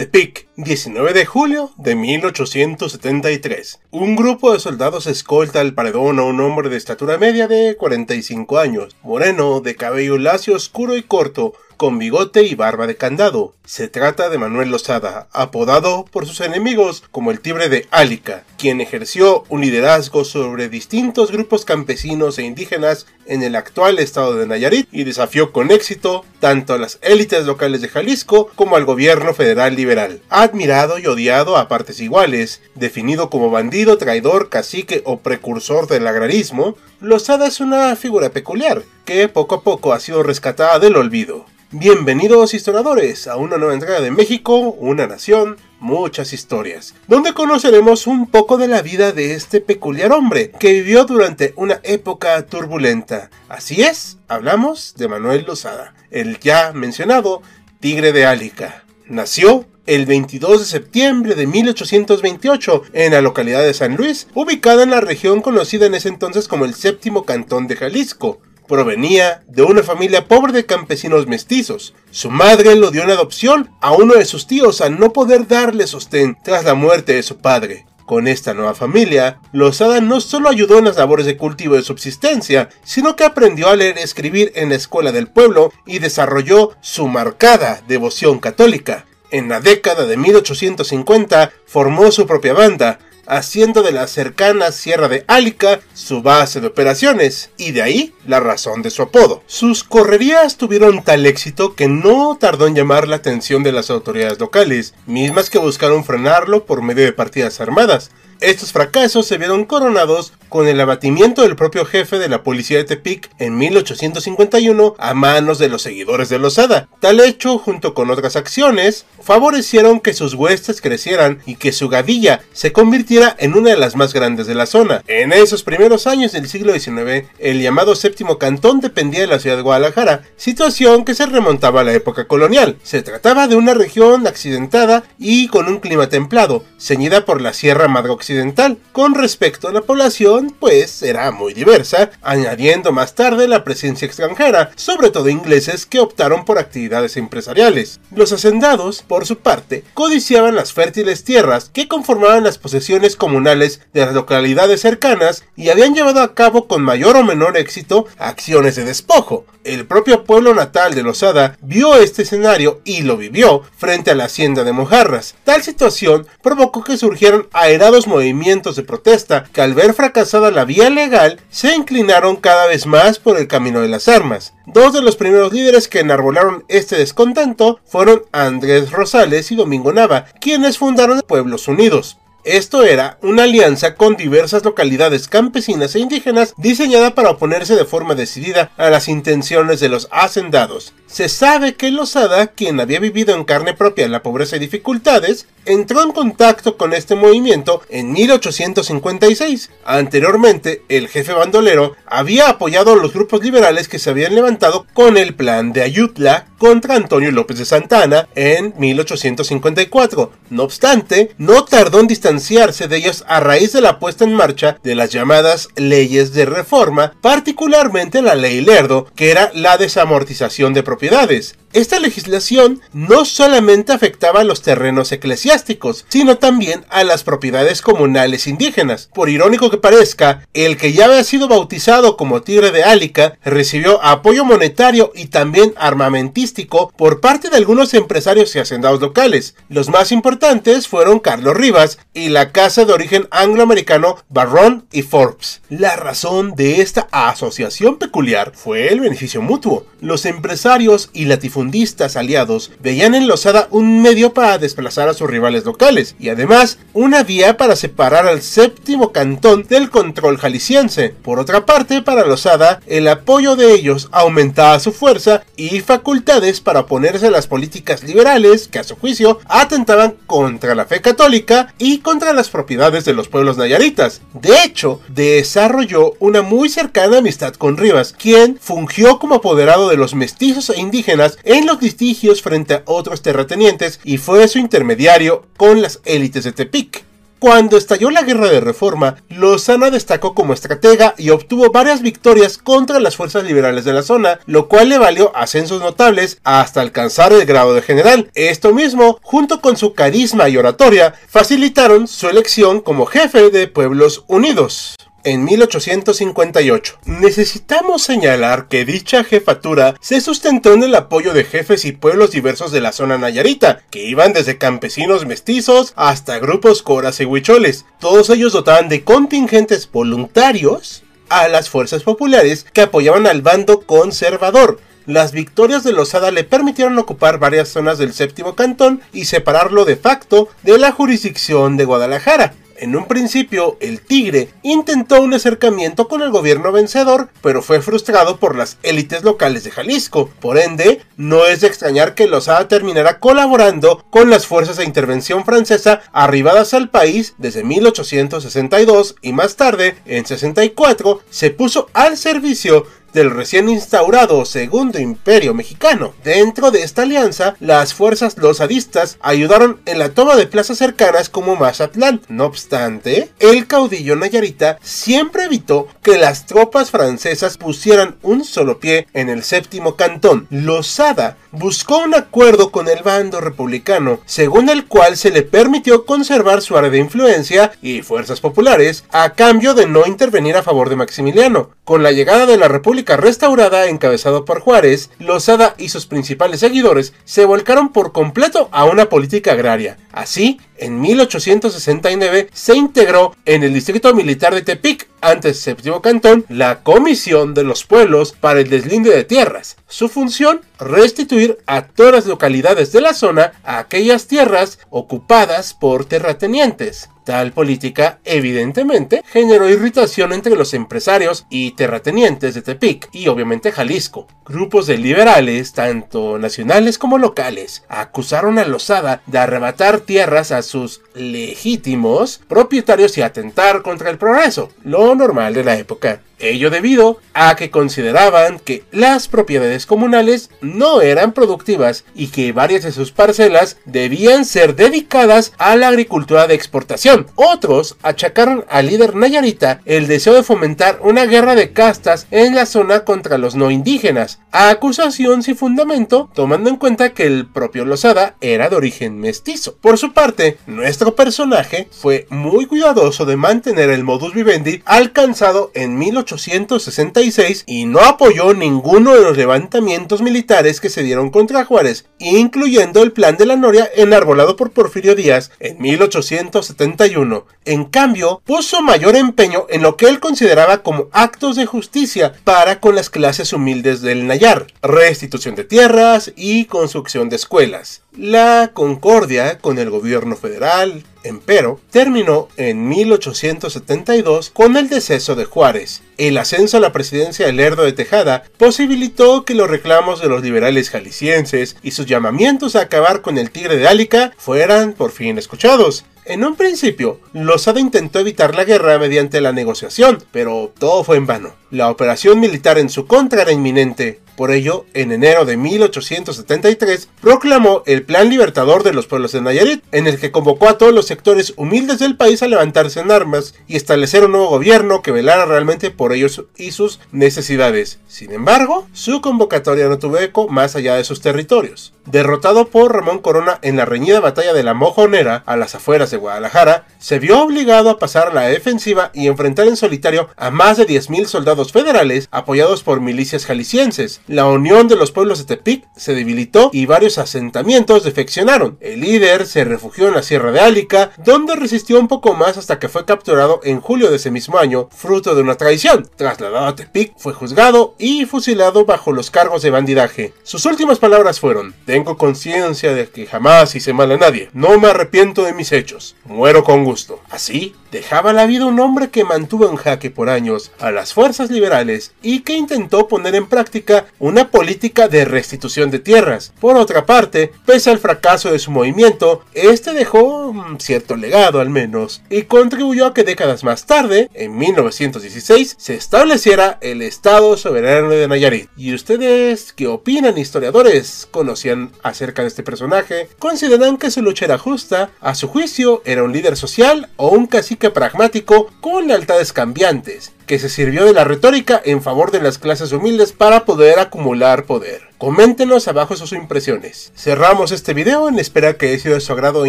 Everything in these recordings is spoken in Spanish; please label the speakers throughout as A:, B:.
A: Tepic, 19 de julio de 1873. Un grupo de soldados escolta al paredón a un hombre de estatura media de 45 años, moreno, de cabello lacio oscuro y corto, con bigote y barba de candado. Se trata de Manuel Lozada, apodado por sus enemigos como el Tibre de Álica, quien ejerció un liderazgo sobre distintos grupos campesinos e indígenas en el actual estado de Nayarit y desafió con éxito tanto a las élites locales de Jalisco como al gobierno federal liberal. Admirado y odiado a partes iguales, definido como bandido, traidor, cacique o precursor del agrarismo, Lozada es una figura peculiar que poco a poco ha sido rescatada del olvido. Bienvenidos historiadores a una nueva entrega de México, una nación, muchas historias, donde conoceremos un poco de la vida de este peculiar hombre que vivió durante una época turbulenta. Así es, hablamos de Manuel Lozada, el ya mencionado Tigre de Álica. Nació el 22 de septiembre de 1828 en la localidad de San Luis, ubicada en la región conocida en ese entonces como el séptimo cantón de Jalisco. Provenía de una familia pobre de campesinos mestizos. Su madre lo dio en adopción a uno de sus tíos al no poder darle sostén tras la muerte de su padre. Con esta nueva familia, Lozada no solo ayudó en las labores de cultivo de subsistencia, sino que aprendió a leer y escribir en la escuela del pueblo y desarrolló su marcada devoción católica. En la década de 1850 formó su propia banda, haciendo de la cercana Sierra de Álica su base de operaciones, y de ahí la razón de su apodo. Sus correrías tuvieron tal éxito que no tardó en llamar la atención de las autoridades locales, mismas que buscaron frenarlo por medio de partidas armadas, estos fracasos se vieron coronados con el abatimiento del propio jefe de la policía de Tepic en 1851 a manos de los seguidores de Lozada. Tal hecho, junto con otras acciones, favorecieron que sus huestes crecieran y que su gadilla se convirtiera en una de las más grandes de la zona. En esos primeros años del siglo XIX, el llamado séptimo cantón dependía de la ciudad de Guadalajara, situación que se remontaba a la época colonial. Se trataba de una región accidentada y con un clima templado, ceñida por la Sierra Madre Occidental con respecto a la población, pues era muy diversa, añadiendo más tarde la presencia extranjera, sobre todo ingleses que optaron por actividades empresariales. Los hacendados, por su parte, codiciaban las fértiles tierras que conformaban las posesiones comunales de las localidades cercanas y habían llevado a cabo con mayor o menor éxito acciones de despojo. El propio pueblo natal de Lozada vio este escenario y lo vivió frente a la hacienda de Mojarras. Tal situación provocó que surgieran aerados movimientos de protesta que al ver la vía legal se inclinaron cada vez más por el camino de las armas. Dos de los primeros líderes que enarbolaron este descontento fueron Andrés Rosales y Domingo Nava, quienes fundaron Pueblos Unidos. Esto era una alianza con diversas localidades campesinas e indígenas diseñada para oponerse de forma decidida a las intenciones de los hacendados. Se sabe que Lozada, quien había vivido en carne propia la pobreza y dificultades, entró en contacto con este movimiento en 1856. Anteriormente, el jefe bandolero había apoyado a los grupos liberales que se habían levantado con el plan de Ayutla contra Antonio López de Santana en 1854. No obstante, no tardó en distanciarse de ellos a raíz de la puesta en marcha de las llamadas leyes de reforma, particularmente la ley Lerdo, que era la desamortización de propiedades. Esta legislación no solamente afectaba a los terrenos eclesiásticos, sino también a las propiedades comunales indígenas. Por irónico que parezca, el que ya había sido bautizado como Tigre de Álica recibió apoyo monetario y también armamentístico por parte de algunos empresarios y hacendados locales. Los más importantes fueron Carlos Rivas y la casa de origen angloamericano Barron y Forbes. La razón de esta asociación peculiar fue el beneficio mutuo. Los empresarios y latifundistas aliados veían en Losada un medio para desplazar a sus rivales locales y además una vía para separar al séptimo cantón del control jalisciense. Por otra parte, para Losada, el apoyo de ellos aumentaba su fuerza y facultades para oponerse a las políticas liberales que a su juicio atentaban contra la fe católica y contra las propiedades de los pueblos nayaritas. De hecho, desarrolló una muy cercana amistad con Rivas, quien fungió como apoderado de los mestizos e indígenas en los litigios frente a otros terratenientes y fue su intermediario con las élites de Tepic. Cuando estalló la guerra de reforma, Lozana destacó como estratega y obtuvo varias victorias contra las fuerzas liberales de la zona, lo cual le valió ascensos notables hasta alcanzar el grado de general. Esto mismo, junto con su carisma y oratoria, facilitaron su elección como jefe de Pueblos Unidos en 1858. Necesitamos señalar que dicha jefatura se sustentó en el apoyo de jefes y pueblos diversos de la zona nayarita, que iban desde campesinos mestizos hasta grupos coras y huicholes. Todos ellos dotaban de contingentes voluntarios a las fuerzas populares que apoyaban al bando conservador. Las victorias de Lozada le permitieron ocupar varias zonas del séptimo cantón y separarlo de facto de la jurisdicción de Guadalajara. En un principio, el Tigre intentó un acercamiento con el gobierno vencedor, pero fue frustrado por las élites locales de Jalisco. Por ende, no es de extrañar que Lozada terminara colaborando con las fuerzas de intervención francesa arribadas al país desde 1862 y más tarde, en 64, se puso al servicio del recién instaurado Segundo Imperio Mexicano. Dentro de esta alianza, las fuerzas losadistas ayudaron en la toma de plazas cercanas como Mazatlán. No obstante, el caudillo Nayarita siempre evitó que las tropas francesas pusieran un solo pie en el séptimo cantón. Losada buscó un acuerdo con el bando republicano, según el cual se le permitió conservar su área de influencia y fuerzas populares a cambio de no intervenir a favor de Maximiliano. Con la llegada de la República restaurada encabezado por Juárez, Lozada y sus principales seguidores se volcaron por completo a una política agraria. Así, en 1869 se integró en el distrito militar de Tepic, antes séptimo cantón, la Comisión de los Pueblos para el Deslinde de Tierras. Su función, restituir a todas las localidades de la zona a aquellas tierras ocupadas por terratenientes. Tal política, evidentemente, generó irritación entre los empresarios y terratenientes de Tepic y obviamente Jalisco. Grupos de liberales, tanto nacionales como locales, acusaron a Lozada de arrebatar tierras a sus legítimos propietarios y atentar contra el progreso, lo normal de la época. Ello debido a que consideraban que las propiedades comunales no eran productivas y que varias de sus parcelas debían ser dedicadas a la agricultura de exportación. Otros achacaron al líder Nayarita el deseo de fomentar una guerra de castas en la zona contra los no indígenas, acusación sin fundamento, tomando en cuenta que el propio Lozada era de origen mestizo. Por su parte, nuestro personaje fue muy cuidadoso de mantener el modus vivendi alcanzado en 18 1866 y no apoyó ninguno de los levantamientos militares que se dieron contra Juárez, incluyendo el plan de la Noria enarbolado por Porfirio Díaz en 1871. En cambio, puso mayor empeño en lo que él consideraba como actos de justicia para con las clases humildes del Nayar, restitución de tierras y construcción de escuelas. La concordia con el gobierno federal, empero, terminó en 1872 con el deceso de Juárez. El ascenso a la presidencia de Lerdo de Tejada posibilitó que los reclamos de los liberales jaliscienses y sus llamamientos a acabar con el tigre de Álica fueran por fin escuchados. En un principio, Lozada intentó evitar la guerra mediante la negociación, pero todo fue en vano. La operación militar en su contra era inminente. Por ello, en enero de 1873, proclamó el Plan Libertador de los Pueblos de Nayarit, en el que convocó a todos los sectores humildes del país a levantarse en armas y establecer un nuevo gobierno que velara realmente por ellos y sus necesidades. Sin embargo, su convocatoria no tuvo eco más allá de sus territorios. Derrotado por Ramón Corona en la reñida batalla de la Mojonera, a las afueras de Guadalajara, se vio obligado a pasar a la defensiva y enfrentar en solitario a más de 10.000 soldados federales apoyados por milicias jaliscienses. La unión de los pueblos de Tepic se debilitó y varios asentamientos defeccionaron. El líder se refugió en la Sierra de Álica, donde resistió un poco más hasta que fue capturado en julio de ese mismo año, fruto de una traición. Trasladado a Tepic, fue juzgado y fusilado bajo los cargos de bandidaje. Sus últimas palabras fueron: Tengo conciencia de que jamás hice mal a nadie. No me arrepiento de mis hechos. Muero con gusto. Así, dejaba la vida un hombre que mantuvo en jaque por años a las fuerzas liberales y que intentó poner en práctica una política de restitución de tierras. Por otra parte, pese al fracaso de su movimiento, este dejó un cierto legado al menos y contribuyó a que décadas más tarde, en 1916, se estableciera el Estado soberano de Nayarit. ¿Y ustedes qué opinan, historiadores? ¿Conocían acerca de este personaje? ¿Consideran que su lucha era justa? ¿A su juicio era un líder social o un cacique pragmático con lealtades cambiantes? Que se sirvió de la retórica en favor de las clases humildes para poder acumular poder. Coméntenos abajo sus impresiones. Cerramos este video en espera que haya sido de su agrado e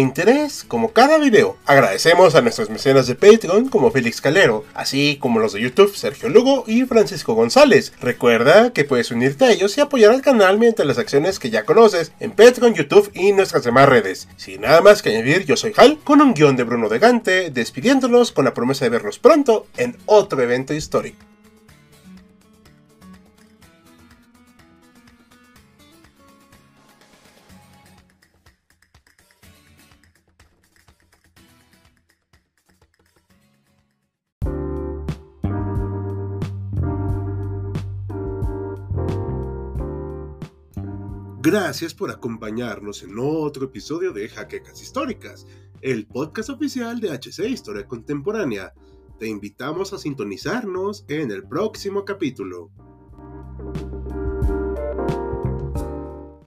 A: interés, como cada video. Agradecemos a nuestros mecenas de Patreon como Félix Calero, así como los de YouTube Sergio Lugo y Francisco González. Recuerda que puedes unirte a ellos y apoyar al canal mediante las acciones que ya conoces en Patreon, YouTube y nuestras demás redes. Sin nada más que añadir, yo soy Hal, con un guion de Bruno de Gante, despidiéndonos con la promesa de vernos pronto en otro evento histórico. Gracias por acompañarnos en otro episodio de Jaquecas Históricas, el podcast oficial de HC Historia Contemporánea. Te invitamos a sintonizarnos en el próximo capítulo.